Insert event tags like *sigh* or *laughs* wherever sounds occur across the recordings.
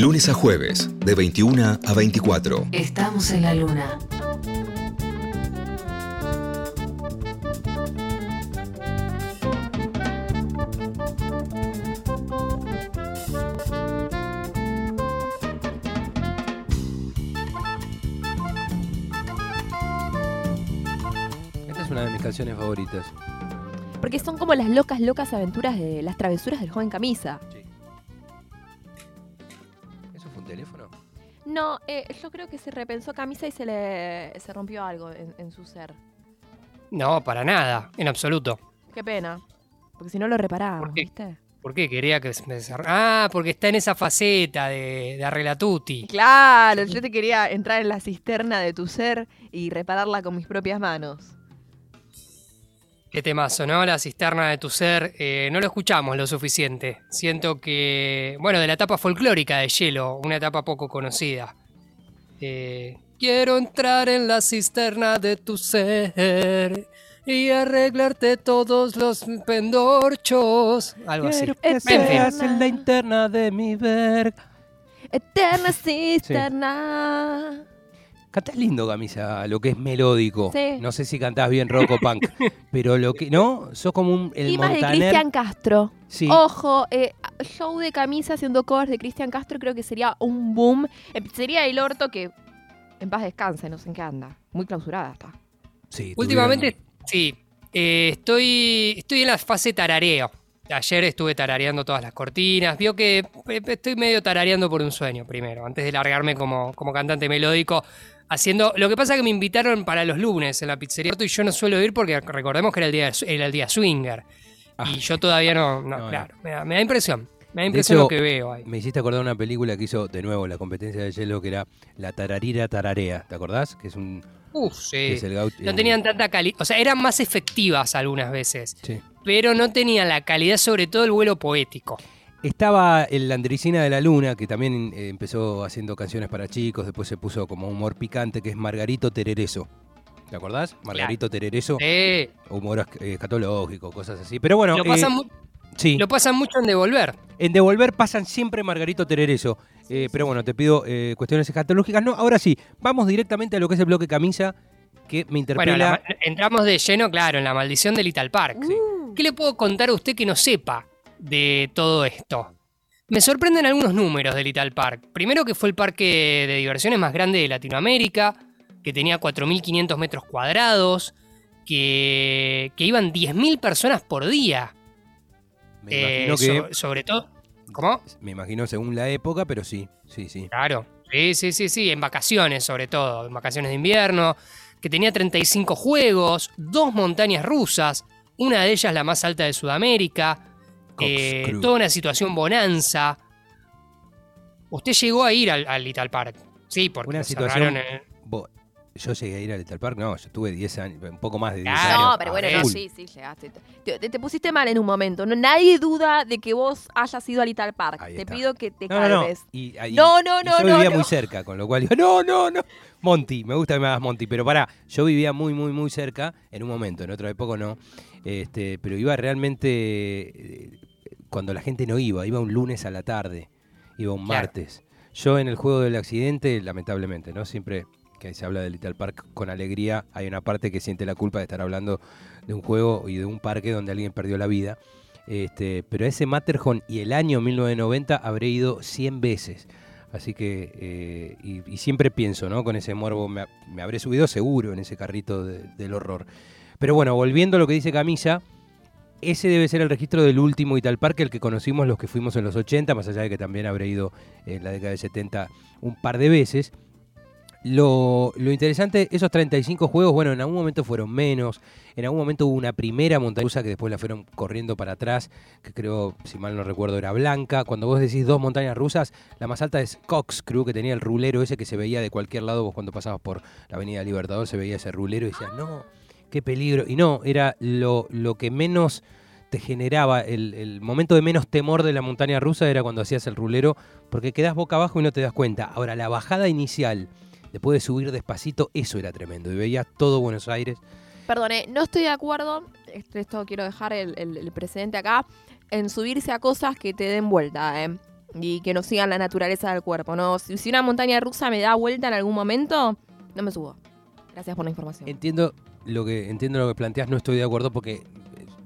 Lunes a jueves, de 21 a 24. Estamos en la luna. Esta es una de mis canciones favoritas. Porque son como las locas, locas aventuras de las travesuras del joven camisa. ¿Eso No, eh, yo creo que se repensó camisa y se le se rompió algo en, en su ser. No, para nada, en absoluto. Qué pena. Porque si no lo reparábamos, ¿Por qué? ¿viste? ¿Por qué quería que se me Ah, porque está en esa faceta de, de arreglatuti. Claro, yo te quería entrar en la cisterna de tu ser y repararla con mis propias manos. Qué temazo, ¿no? La cisterna de tu ser. eh, no lo escuchamos lo suficiente. Siento que. Bueno, de la etapa folclórica de Hielo, una etapa poco conocida. Eh, quiero entrar en la cisterna de tu ser y arreglarte todos los pendorchos. Algo así. Quiero que En fin. seas en la interna de mi verga. Eterna cisterna. Cantás lindo, Camisa, lo que es melódico. Sí. No sé si cantás bien rock o punk, *laughs* pero lo que... ¿No? Sos como un... El y más de Montaner. Cristian Castro. Sí. Ojo, eh, show de camisa haciendo covers de Cristian Castro creo que sería un boom. Eh, sería el orto que en paz descanse, no sé en qué anda. Muy clausurada está. Sí, Últimamente, sí. eh, estoy, estoy en la fase tarareo. Ayer estuve tarareando todas las cortinas. Vio que eh, estoy medio tarareando por un sueño primero, antes de largarme como, como cantante melódico. Haciendo. Lo que pasa es que me invitaron para los lunes en la pizzería y yo no suelo ir porque recordemos que era el día, era el día swinger. Ah. Y yo todavía no. no, No, no. claro, Me, da, me da impresión. Me da impresión hecho, lo que veo ahí. Me hiciste acordar una película que hizo de nuevo la competencia de hielo que era La Tararira Tararea. ¿Te acordás? Que es un... Uf, sí. es el gaucho- No el- tenían tanta calidad. O sea, eran más efectivas algunas veces. Sí. Pero no tenían la calidad, sobre todo el vuelo poético. Estaba el Landricina de la Luna, que también eh, empezó haciendo canciones para chicos, después se puso como humor picante, que es Margarito Terereso. ¿Te acordás? Margarito Terereso, Sí. humor eh, escatológico, cosas así. Pero bueno, lo, eh, pasan mu- sí, lo pasan mucho en devolver. en Devolver pasan siempre Margarito Terereso. Eh, pero bueno, te pido cuestiones escatológicas. No, ahora sí, vamos directamente a lo que es el bloque camisa, que me interpela. Bueno, entramos de lleno, claro, en la maldición de Little Park. Uh, ¿Qué le puedo contar a usted que no sepa de todo esto? Me sorprenden algunos números de Little Park. Primero que fue el parque de diversiones más grande de Latinoamérica, que tenía 4.500 metros cuadrados, que, que iban 10.000 personas por día. me Eh, so- sobre todo... ¿Cómo? Me imagino según la época, pero sí, sí, sí. Claro, sí, sí, sí, sí, en vacaciones sobre todo, en vacaciones de invierno, que tenía 35 juegos, dos montañas rusas, una de ellas la más alta de Sudamérica, eh, toda una situación bonanza. Usted llegó a ir al, al Little Park, sí, porque Una situación- en- Bo- Yo llegué a ir a Little Park, no, yo tuve 10 años, un poco más de 10 Claro, años. no, pero bueno, no, ver. sí, sí, llegaste. Te, te- te pusiste mal en un momento. No, nadie duda de que vos hayas ido a Little Park. Ahí te está. pido que te No, no, no. calmes. Y, ahí- No, no, yo no, vivía no. muy cerca, con lo cual digo, no, no, no. Monty, me gusta que me hagas Monty, pero pará, yo vivía muy, muy, muy cerca en un momento, en otra época no. Este, pero iba realmente eh, cuando la gente no iba, iba un lunes a la tarde, iba un Claro. martes. Yo en el juego del accidente, lamentablemente, ¿no? Siempre que se habla de Little Park con alegría, hay una parte que siente la culpa de estar hablando de un juego y de un parque donde alguien perdió la vida. Este, pero ese Matterhorn y el año 1990 habré ido 100 veces. Así que, eh, y, y siempre pienso, ¿no? Con ese morbo, me, me habré subido seguro en ese carrito de- del horror. Pero bueno, volviendo a lo que dice Camilla, ese debe ser el registro del último Ital Park, el que conocimos los que fuimos en los 80, más allá de que también habré ido en la década de 70 un par de veces. Lo, lo interesante, esos 35 juegos, bueno, en algún momento fueron menos. En algún momento hubo una primera montaña que después la fueron corriendo para atrás, que creo, si mal no recuerdo, era blanca. Cuando vos decís dos montañas rusas, la más alta es Coxcrew, que tenía el rulero ese que se veía de cualquier lado. Vos cuando pasabas por la Avenida Libertador se veía ese rulero y decías, no, qué peligro. Y no, era lo, que menos te generaba, el, momento de menos temor de la montaña rusa era cuando hacías el rulero, porque quedás boca abajo y no te das cuenta. Ahora, la bajada inicial, después de subir despacito, eso era tremendo. Y veías todo Buenos Aires. Perdone, no estoy de acuerdo, esto, esto quiero dejar el, el- precedente acá, en subirse a cosas que te den vuelta. ¿eh? y que no sigan la naturaleza del cuerpo, ¿no? Si una montaña rusa me da vuelta en algún momento, no me subo. Gracias por la información. Entiendo lo que entiendo lo que planteas, no estoy de acuerdo porque eh,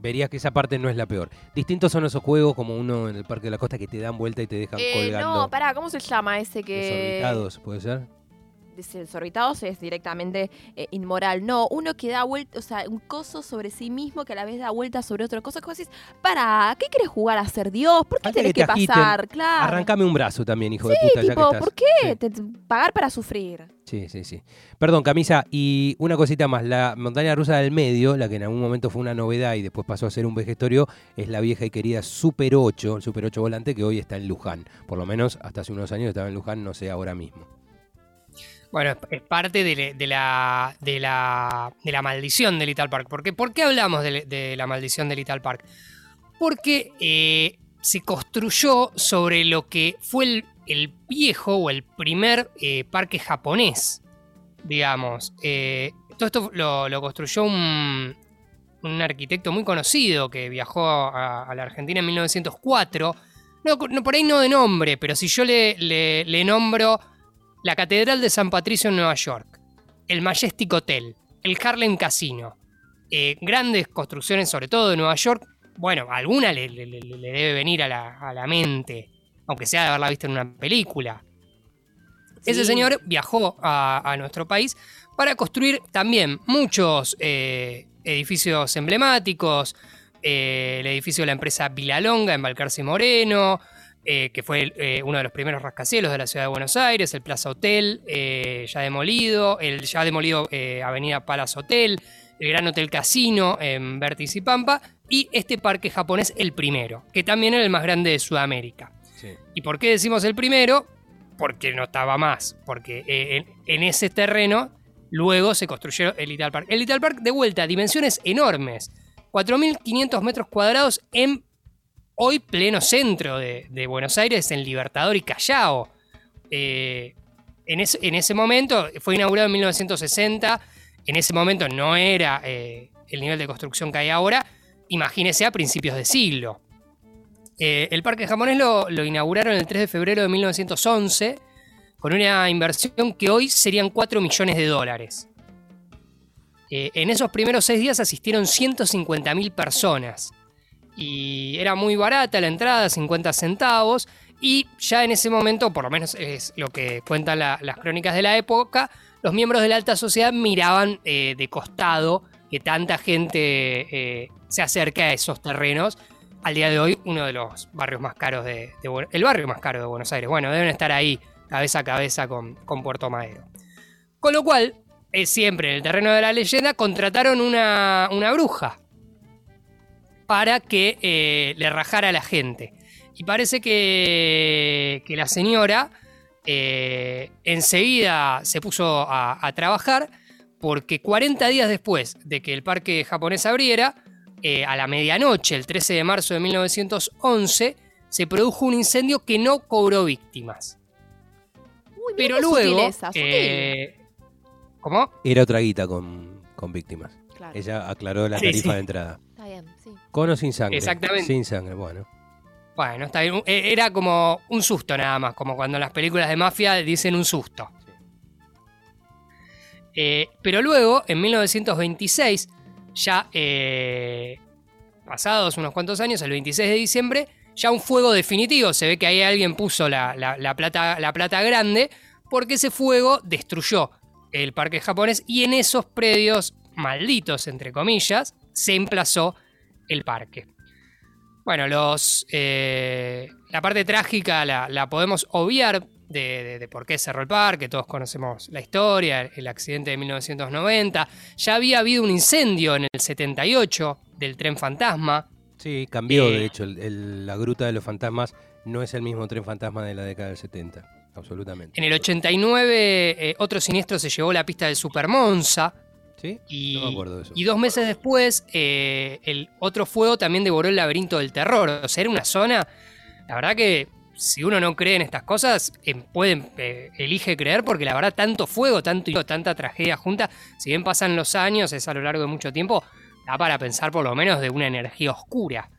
verías que esa parte no es la peor. Distintos son esos juegos como uno en el Parque de la Costa que te dan vuelta y te dejan Eh, colgando. no, pará, ¿cómo se llama ese que...? desorbitados, ¿puede ser? Desorbitados es directamente eh, inmoral. No, uno que da vuelta, o sea, un coso sobre sí mismo que a la vez da vuelta sobre otra cosa. Que vos decís, para, ¿qué querés jugar a ser Dios? ¿Por qué Falta tenés que que, te agiten. pasar? Claro. Arrancame un brazo también, hijo de puta, ya que estás. ¿por qué? Sí. Te- te- pagar para sufrir. Sí, sí, sí. Perdón, Camisa, y una cosita más. La montaña rusa del medio, la que en algún momento fue una novedad y después pasó a ser un vejestorio, es la vieja y querida Super 8, el Super 8 volante que hoy está en Luján. Por lo menos hasta hace unos años estaba en Luján, no sé ahora mismo. Bueno, es, parte de, la, de, la, de la maldición de Little Park. Porque, ¿Por qué hablamos de, la maldición de Little Park? Porque eh, se construyó sobre lo que fue el, el viejo o el primer eh, parque japonés, digamos. Eh, todo esto lo, lo construyó un, un arquitecto muy conocido que viajó a, a la Argentina en 1904. No, no, por ahí no de nombre, pero si yo le, le- le nombro la Catedral de San Patricio en Nueva York, el Majestic Hotel, el Harlem Casino, eh, grandes construcciones, sobre todo de Nueva York. Bueno, alguna le, le- le- le debe venir a la, a la mente, aunque sea de haberla visto en una película. Ese señor viajó a, a nuestro país para construir también muchos eh, edificios emblemáticos. eh, el edificio de la empresa Vilalonga en Balcarce Moreno, eh, que fue eh, uno de los primeros rascacielos de la ciudad de Buenos Aires, el Plaza Hotel, eh, ya demolido, el ya demolido Avenida Palace Hotel, el Gran Hotel Casino en Vértiz y Pampa, y este parque japonés, el primero, que también era el más grande de Sudamérica. Sí. ¿Y por qué decimos el primero? Porque no estaba más. Porque en, en ese terreno luego se construyó el Little Park. El Little Park, de vuelta, dimensiones enormes. 4.500 metros cuadrados en hoy pleno centro de, Buenos Aires, en Libertador y Callao. Eh, en, ese, en ese momento, fue inaugurado en 1960. En ese momento no era eh, el nivel de construcción que hay ahora. Imagínese a principios de siglo. Eh, el parque japonés lo, inauguraron el 3 de febrero de 1911 con una inversión que hoy serían 4 millones de dólares. En esos primeros seis días asistieron 150.000 personas y era muy barata la entrada, 50 centavos, y ya en ese momento, por lo menos es lo que cuentan la- las crónicas de la época, los miembros de la alta sociedad miraban eh, de costado que tanta gente eh, se acerca a esos terrenos. Al día de hoy, uno de los barrios más caros de, el barrio más caro de Buenos Aires. Bueno, deben estar ahí cabeza a cabeza con, con Puerto Madero. Con lo cual, eh, siempre en el terreno de la leyenda, contrataron una, una bruja para que eh, le rajara a la gente. Y parece que, que la señora eh, enseguida se puso a, a trabajar porque 40 días después de que el parque japonés abriera, eh, a la medianoche, el 13 de marzo de 1911, se produjo un incendio que no cobró víctimas. Uy, Pero qué luego... sutileza, sutil. eh, ¿Cómo? Era otra guita con, con víctimas. Claro. Ella aclaró la Sí, tarifa sí. de entrada. Está bien, sí. Con o sin sangre. Exactamente. Sin sangre, bueno. Bueno, está bien. Eh, Era como un susto nada más, como cuando en las películas de mafia dicen un susto. Eh, pero luego, en 1926, ya eh, pasados unos cuantos años, el 26 de diciembre, ya un fuego definitivo. Se ve que ahí alguien puso la, la- la plata, la plata grande, porque ese fuego destruyó el parque japonés y en esos predios malditos, entre comillas, se emplazó el parque. Bueno, los, eh, la parte trágica la, la podemos obviar de, de- de por qué cerró el parque, todos conocemos la historia, el accidente de 1990, ya había habido un incendio en el 78 del tren fantasma, Sí, cambió, Eh, de hecho. el- el- la gruta de los fantasmas no es el mismo tren fantasma de la década del 70. Absolutamente. en el 89 eh, otro siniestro se llevó la pista del Super Monza, ¿Sí? Y, No me acuerdo de eso. y dos meses después, eh, el otro fuego también devoró el laberinto del terror. O sea, era una zona. La verdad que si uno no cree en estas cosas, eh, pueden, eh, elige creer, porque la verdad, tanto fuego, tanto, tanta tragedia junta, si bien pasan los años, es a lo largo de mucho tiempo, da para pensar por lo menos de una energía oscura.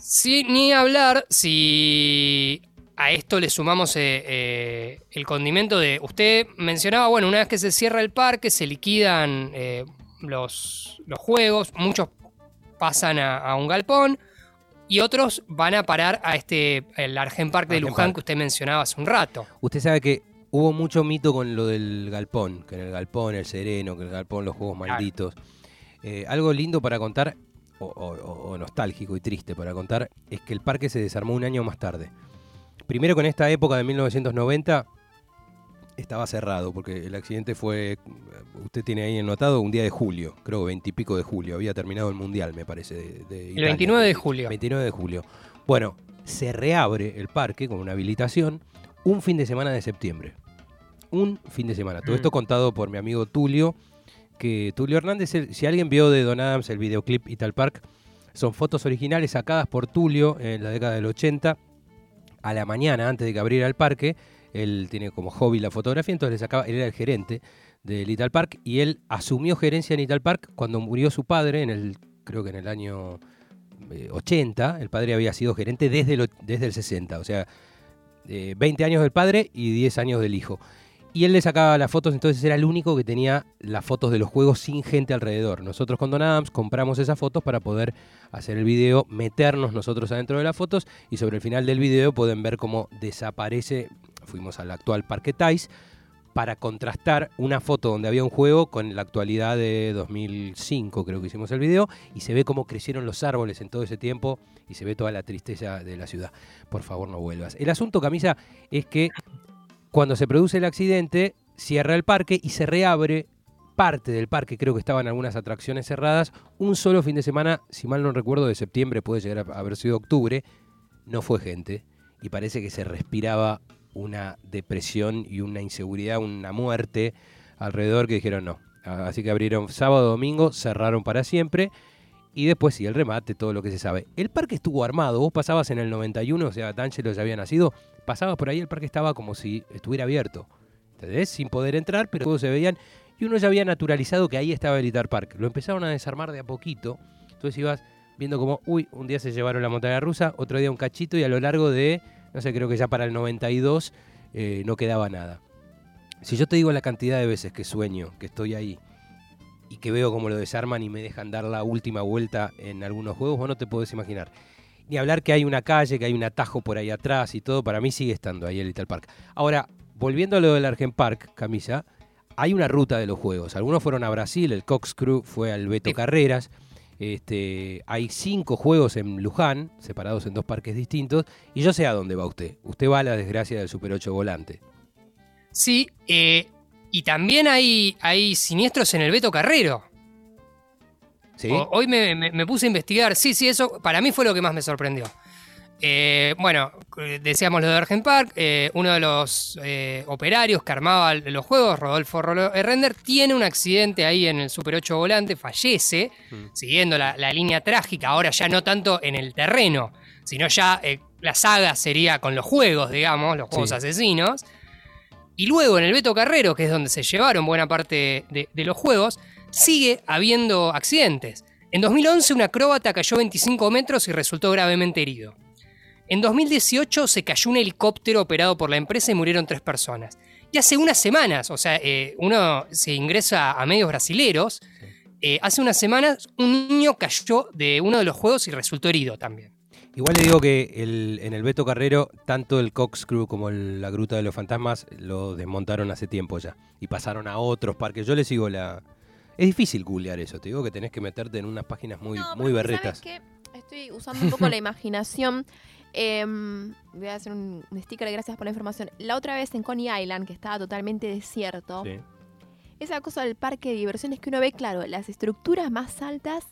Sí, ni hablar si a esto le sumamos eh, eh, el condimento de. Usted mencionaba, bueno, una vez que se cierra el parque, se liquidan eh, los, los juegos, muchos pasan a, a un galpón y otros van a parar a este, el Argen Park de Argen Luján Park. que usted mencionaba hace un rato. Usted sabe que hubo mucho mito con lo del galpón, que en el galpón el sereno, que en el galpón los juegos malditos. Eh, algo lindo para contar, o, o- o nostálgico y triste para contar, es que el parque se desarmó un año más tarde. Primero con esta época de 1990 estaba cerrado, porque el accidente fue, usted tiene ahí anotado, un día de julio, creo 20 y pico de julio, había terminado el Mundial, me parece. de- de El Italia. 29 de julio. 29 de julio. Bueno, se reabre el parque con una habilitación un fin de semana de septiembre. Un fin de semana. Todo Mm. esto contado por mi amigo Tulio, que Tulio Hernández, si alguien vio de Don Adams el videoclip Ital Park, son fotos originales sacadas por Tulio en la década del 80 a la mañana antes de que abriera el parque. Él tiene como hobby la fotografía, entonces le sacaba, él era el gerente de Little Park y él asumió gerencia en Little Park cuando murió su padre en el creo que en el año eh, 80, el padre había sido gerente desde desde el 60, o sea, eh, 20 años del padre y 10 años del hijo. Y él le sacaba las fotos, entonces era el único que tenía las fotos de los juegos sin gente alrededor. Nosotros con Don Adams compramos esas fotos para poder hacer el video, meternos nosotros adentro de las fotos y sobre el final del video pueden ver cómo desaparece, fuimos al actual Parque Tais, para contrastar una foto donde había un juego con la actualidad de 2005, creo que hicimos el video, y se ve cómo crecieron los árboles en todo ese tiempo y se ve toda la tristeza de la ciudad. Por favor, no vuelvas. El asunto, Camisa, es que cuando se produce el accidente, cierra el parque y se reabre parte del parque, creo que estaban algunas atracciones cerradas, un solo fin de semana, si mal no recuerdo, de septiembre, puede llegar a haber sido octubre, no fue gente. Y parece que se respiraba una depresión y una inseguridad, una muerte alrededor que dijeron no. Así que abrieron sábado, domingo, cerraron para siempre y después sí, el remate, todo lo que se sabe. El parque estuvo armado, vos pasabas en el 91, o sea, D'Angelo ya había nacido, pasabas por ahí, el parque estaba como si estuviera abierto, ¿entendés? Sin poder entrar, pero todos se veían y uno ya había naturalizado que ahí estaba el Itar Park. Lo empezaron a desarmar de a poquito, entonces ibas viendo como, uy, un día se llevaron la montaña rusa, otro día un cachito y a lo largo de, no sé, creo que ya para el 92 eh, no quedaba nada. Si yo te digo la cantidad de veces que sueño, que estoy ahí y que veo cómo lo desarman y me dejan dar la última vuelta en algunos juegos, vos no te podés imaginar. Ni hablar que hay una calle, que hay un atajo por ahí atrás y todo, para mí sigue estando ahí el Little Park. Ahora, volviendo a lo del Argen Park, Camisa, hay una ruta de los juegos. Algunos fueron a Brasil, el Coxcrew fue al Beto Sí. Carreras. Este, hay cinco juegos en Luján, separados en dos parques distintos, y yo sé a dónde va usted. Usted va a la desgracia del Super 8 volante. Sí, eh, y también hay, hay siniestros en el Beto Carrero. ¿Sí? O- Hoy me, me- me puse a investigar. Sí, sí, eso para mí fue lo que más me sorprendió. Eh, bueno, eh, decíamos lo de Argen Park. eh, uno de los eh, operarios que armaba los juegos, Rodolfo Rolo- Render, tiene un accidente ahí en el Super 8 volante, fallece, Mm. siguiendo la, la línea trágica. Ahora ya no tanto en el terreno, sino ya la saga sería con los juegos, digamos, los juegos Sí. asesinos. Y luego en el Beto Carrero, que es donde se llevaron buena parte de, de los juegos, sigue habiendo accidentes. En 2011 un acróbata cayó 25 metros y resultó gravemente herido. En 2018 se cayó un helicóptero operado por la empresa y murieron tres personas. Y hace unas semanas, o sea, eh, uno se ingresa a medios brasileros, eh, hace unas semanas un niño cayó de uno de los juegos y resultó herido también. Igual le digo que el- en el Beto Carrero, tanto el Coxcrew como el- la Gruta de los Fantasmas lo desmontaron hace tiempo ya. Y pasaron a otros parques. Yo le sigo la. Es difícil googlear eso, te digo que tenés que meterte en unas páginas muy, No, muy berretas. ¿sabes qué? Estoy usando un poco la imaginación. *laughs* Em, voy a hacer un, un sticker, gracias por la información. La otra vez en Coney Island, que estaba totalmente desierto, Sí. esa cosa del parque de diversiones que uno ve, claro, las estructuras más altas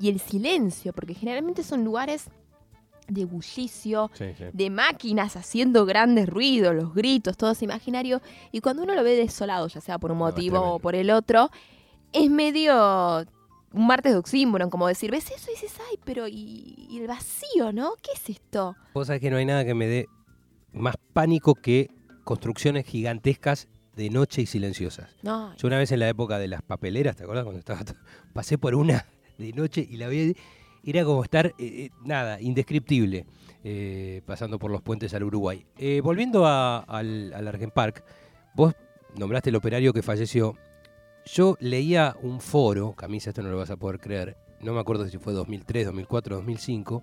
y el silencio, porque generalmente son lugares de bullicio, Sí, sí. de máquinas haciendo grandes ruidos, los gritos, todo es imaginario. Y cuando uno lo ve desolado, ya sea por un No, motivo o por el otro, es medio un martes de oxímoron, como decir, ves eso y dices, ay, pero y, y el vacío, ¿no? ¿Qué es esto? Vos sabés que no hay nada que me dé más pánico que construcciones gigantescas de noche y silenciosas. No, Yo una vez en la época de las papeleras, ¿te acuerdas? Cuando estaba. Pasé por una de noche y la vi era como estar, eh, eh, nada, indescriptible, eh, pasando por los puentes al Uruguay. Volviendo al, al Argen Park, vos nombraste el operario que falleció. Yo leía un foro, Camisa, esto no lo vas a poder creer, no me acuerdo si fue 2003, 2004, 2005,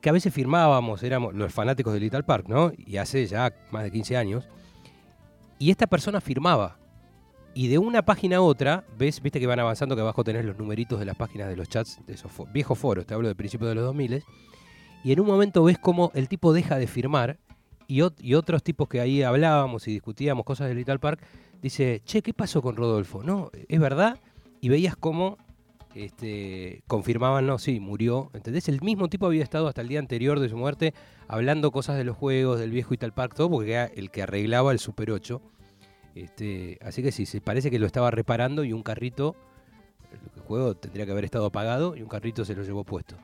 que a veces firmábamos, éramos los fanáticos de Little Park, ¿no? Y hace ya más de 15 años. Y esta persona firmaba. Y de una página a otra, ves, viste que van avanzando, que abajo tenés los numeritos de las páginas de los chats de esos fo- viejos foros, te hablo del principio de los 2000 y en un momento ves como el tipo deja de firmar y, ot- y otros tipos que ahí hablábamos y discutíamos cosas de Little Park, dice, che, ¿qué pasó con Rodolfo? No, ¿es verdad? Y veías cómo este, confirmaban, no, sí, murió. ¿Entendés? El mismo tipo había estado hasta el día anterior de su muerte hablando cosas de los juegos, del viejo Little Park, todo, porque era el que arreglaba el Super 8. Este, así que sí, se parece que lo estaba reparando y un carrito, el juego tendría que haber estado apagado y un carrito se lo llevó puesto.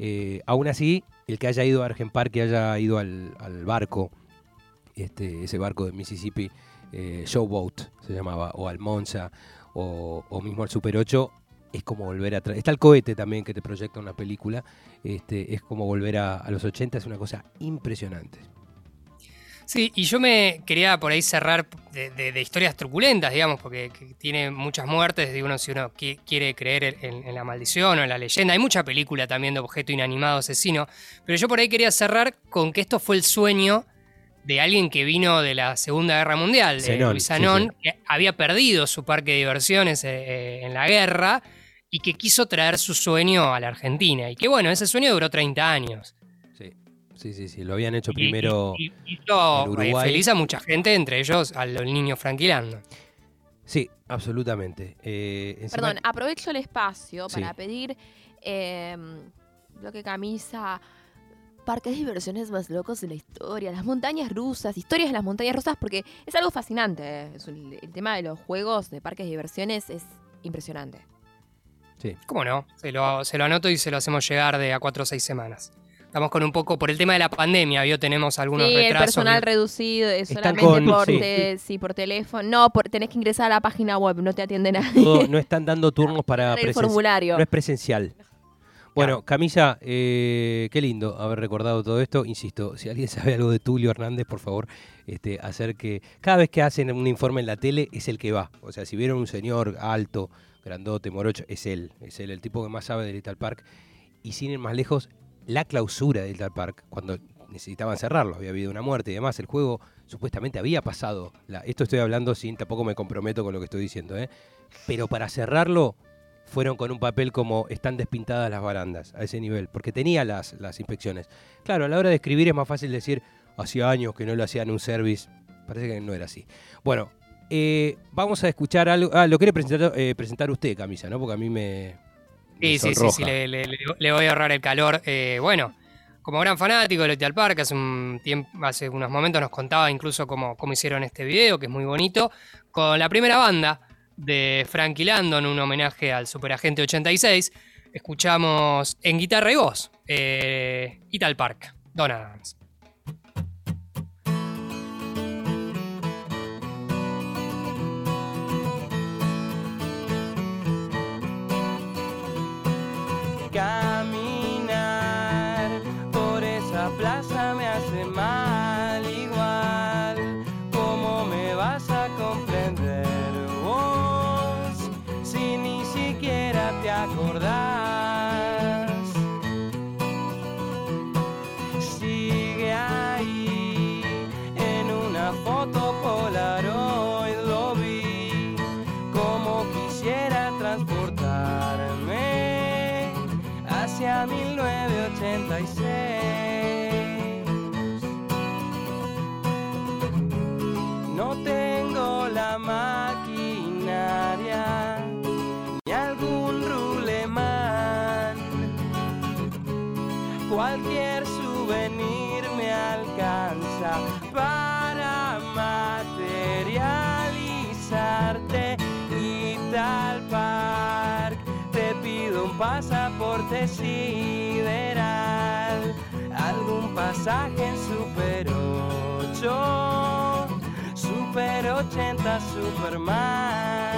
Eh, aún así, el que haya ido a Argen Park, que haya ido al, barco, este, ese barco de Mississippi, eh, Showboat se llamaba, o al Monza, o, mismo al Super 8, es como volver atrás. Está el cohete también que te proyecta una película, este, es como volver a, a los 80, es una cosa impresionante. Sí, y yo me quería por ahí cerrar de, de- de historias truculentas, digamos, porque que tiene muchas muertes, de uno si uno qui- quiere creer en, en la maldición o en la leyenda. Hay mucha película también de objeto inanimado asesino, pero yo por ahí quería cerrar con que esto fue el sueño de alguien que vino de la Segunda Guerra Mundial, de Zenón, Luis Anón, sí. que había perdido su parque de diversiones eh, eh, en la guerra y que quiso traer su sueño a la Argentina. Y que bueno, ese sueño duró 30 años. Sí, sí, sí, lo habían hecho Y- primero. Y, y hizo, en Uruguay. eh, feliz a mucha gente, entre ellos al niño Franquilando. Sí, absolutamente. Eh, encima- Perdón, aprovecho el espacio Sí. para pedir eh, bloque camisa, parques de diversiones más locos de la historia, las montañas rusas, historias de las montañas rusas, porque es algo fascinante. eh. Es un- el tema de los juegos de parques de diversiones es impresionante. sí. ¿Cómo no? Se lo, se lo anoto y se lo hacemos llegar de a cuatro o seis semanas. Estamos con un poco, por el tema de la pandemia, vio, tenemos algunos sí, el retrasos. personal ¿vio? reducido, es Están solamente con- por, sí. te- sí, por teléfono. No, por, tenés que ingresar a la página web, no te atiende nadie. No están dando turnos para *laughs* el formulario. No es presencial. Bueno, Camilla, eh, qué lindo haber recordado todo esto. Insisto, si alguien sabe algo de Tulio Hernández, por favor, este, hacer que cada vez que hacen un informe en la tele es el que va. O sea, si vieron un señor alto, grandote, morocho, es él. Es él el tipo que más sabe de Little Park. Y sin ir más lejos, la clausura de Little Park, cuando necesitaban cerrarlo, había habido una muerte y demás, el juego supuestamente había pasado. Esto estoy hablando sin, tampoco me comprometo con lo que estoy diciendo, ¿eh? Pero para cerrarlo, fueron con un papel como están despintadas las barandas, a ese nivel, porque tenía las, las inspecciones. Claro, a la hora de escribir es más fácil decir, hacía años que no le hacían un service, parece que no era así. Bueno, eh, vamos a escuchar algo, ah, lo quiere presentar, eh, presentar usted, Camisa, ¿no? Porque a mí me... Sí, sí, sí, sí, le, le- voy a ahorrar el calor. Eh, bueno, como gran fanático de Little Park, hace, un tiempo, hace unos momentos nos contaba incluso cómo, cómo hicieron este video, que es muy bonito, con la primera banda de Frankie Landon, un homenaje al Superagente 86. Escuchamos en guitarra y voz, eh, Little Park, Don Adams. 1986. Pasaje en Super 8, Super 80, Superman.